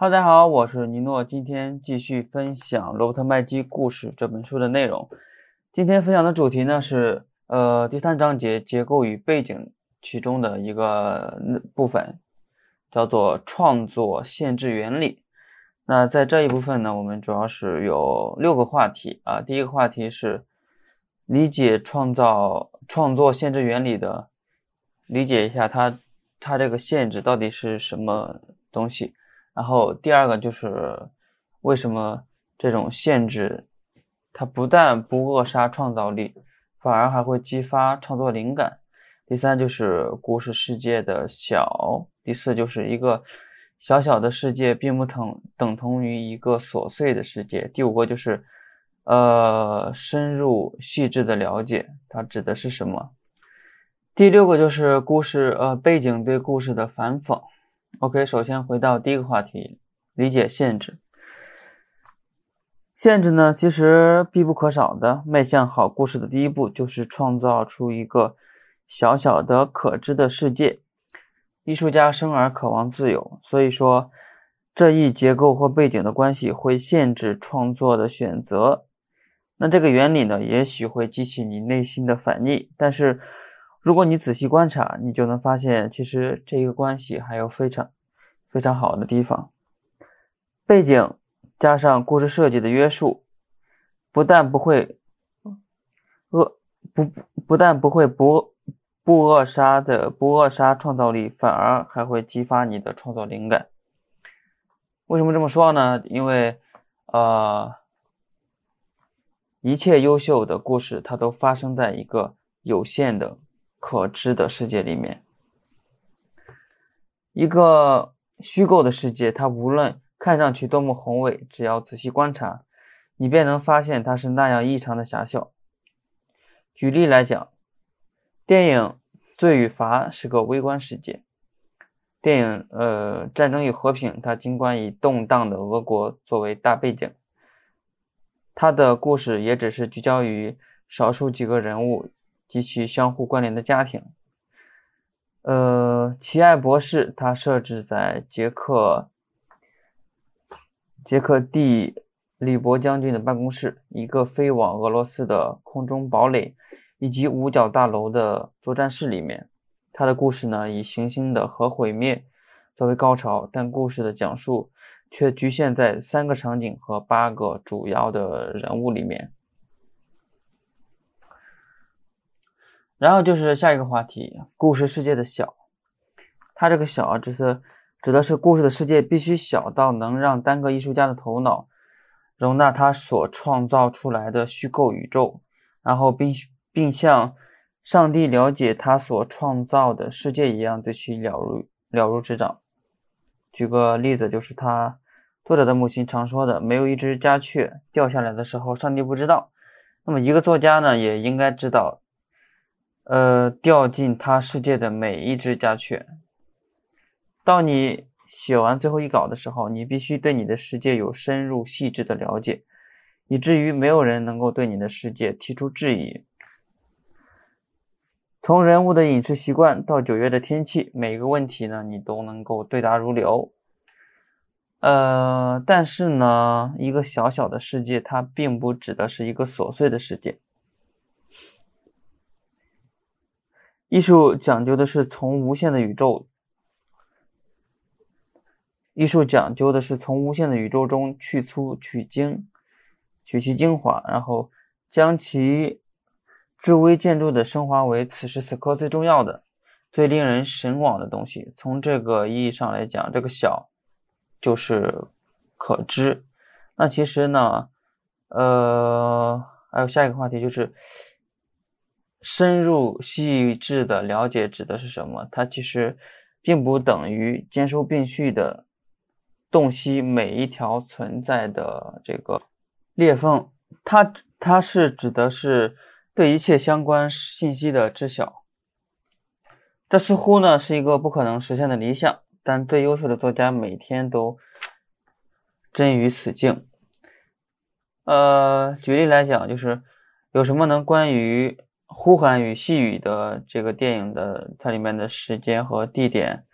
哈喽，大家好，我是尼诺，今天继续分享《罗伯特麦基故事》这本书的内容。今天分享的主题呢是，呃，第三章节结构与背景其中的一个部分，叫做创作限制原理。那在这一部分呢，我们主要是有六个话题啊。第一个话题是理解创造创作限制原理的，理解一下它它这个限制到底是什么东西。然后第二个就是为什么这种限制它不但不扼杀创造力，反而还会激发创作灵感。第三就是故事世界的小。第四就是一个。小小的世界并不等等同于一个琐碎的世界。第五个就是，呃，深入细致的了解它指的是什么。第六个就是故事，呃，背景对故事的反讽。OK，首先回到第一个话题，理解限制。限制呢，其实必不可少的。迈向好故事的第一步就是创造出一个小小的可知的世界。艺术家生而渴望自由，所以说这一结构或背景的关系会限制创作的选择。那这个原理呢，也许会激起你内心的反逆，但是如果你仔细观察，你就能发现，其实这个关系还有非常非常好的地方。背景加上故事设计的约束，不但不会恶不不但不会不。不扼杀的不扼杀创造力，反而还会激发你的创作灵感。为什么这么说呢？因为，呃，一切优秀的故事，它都发生在一个有限的可知的世界里面。一个虚构的世界，它无论看上去多么宏伟，只要仔细观察，你便能发现它是那样异常的狭小。举例来讲，电影。罪与罚是个微观世界。电影呃，《战争与和平》它尽管以动荡的俄国作为大背景，它的故事也只是聚焦于少数几个人物及其相互关联的家庭。呃，《奇爱博士》他设置在捷克捷克蒂利伯将军的办公室，一个飞往俄罗斯的空中堡垒。以及五角大楼的作战室里面，他的故事呢以行星的核毁灭作为高潮，但故事的讲述却局限在三个场景和八个主要的人物里面。然后就是下一个话题，故事世界的小，它这个小啊，就是指的是故事的世界必须小到能让单个艺术家的头脑容纳他所创造出来的虚构宇宙，然后并。并像上帝了解他所创造的世界一样，对其了如了如指掌。举个例子，就是他作者的母亲常说的：“没有一只家雀掉下来的时候，上帝不知道。”那么，一个作家呢，也应该知道，呃，掉进他世界的每一只家雀。当你写完最后一稿的时候，你必须对你的世界有深入细致的了解，以至于没有人能够对你的世界提出质疑。从人物的饮食习惯到九月的天气，每一个问题呢，你都能够对答如流。呃，但是呢，一个小小的世界，它并不指的是一个琐碎的世界。艺术讲究的是从无限的宇宙，艺术讲究的是从无限的宇宙中去粗取精，取其精华，然后将其。至微建筑的升华为此时此刻最重要的、最令人神往的东西。从这个意义上来讲，这个小就是可知。那其实呢，呃，还有下一个话题就是深入细致的了解指的是什么？它其实并不等于兼收并蓄的洞悉每一条存在的这个裂缝。它它是指的是。对一切相关信息的知晓，这似乎呢是一个不可能实现的理想，但最优秀的作家每天都臻于此境。呃，举例来讲，就是有什么能关于《呼喊与细雨》的这个电影的它里面的时间和地点、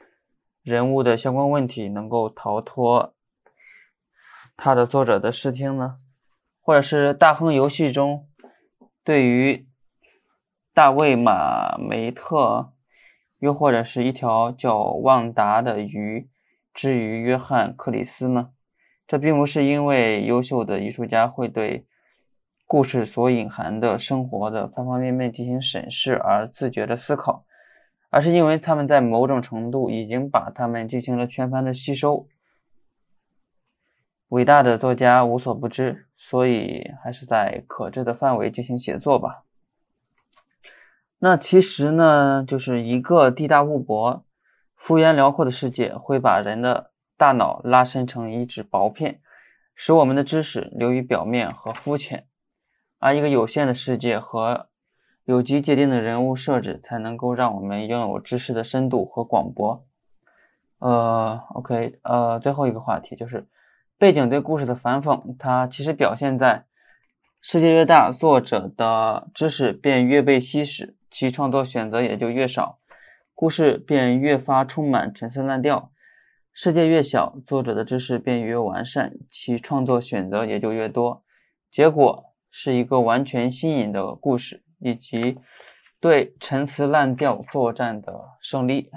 人物的相关问题能够逃脱它的作者的视听呢？或者是大亨游戏中对于大卫马梅特，又或者是一条叫旺达的鱼之于约翰克里斯呢？这并不是因为优秀的艺术家会对故事所隐含的生活的方方面面进行审视而自觉的思考，而是因为他们在某种程度已经把他们进行了全盘的吸收。伟大的作家无所不知，所以还是在可知的范围进行写作吧。那其实呢，就是一个地大物博、幅员辽阔的世界，会把人的大脑拉伸成一纸薄片，使我们的知识流于表面和肤浅。而一个有限的世界和有机界定的人物设置，才能够让我们拥有知识的深度和广博。呃，OK，呃，最后一个话题就是。背景对故事的反讽，它其实表现在世界越大，作者的知识便越被稀释，其创作选择也就越少，故事便越发充满陈词滥调；世界越小，作者的知识便越完善，其创作选择也就越多。结果是一个完全新颖的故事，以及对陈词滥调作战的胜利。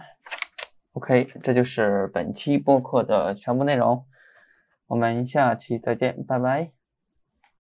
OK，这就是本期播客的全部内容。我们下期再见，拜拜。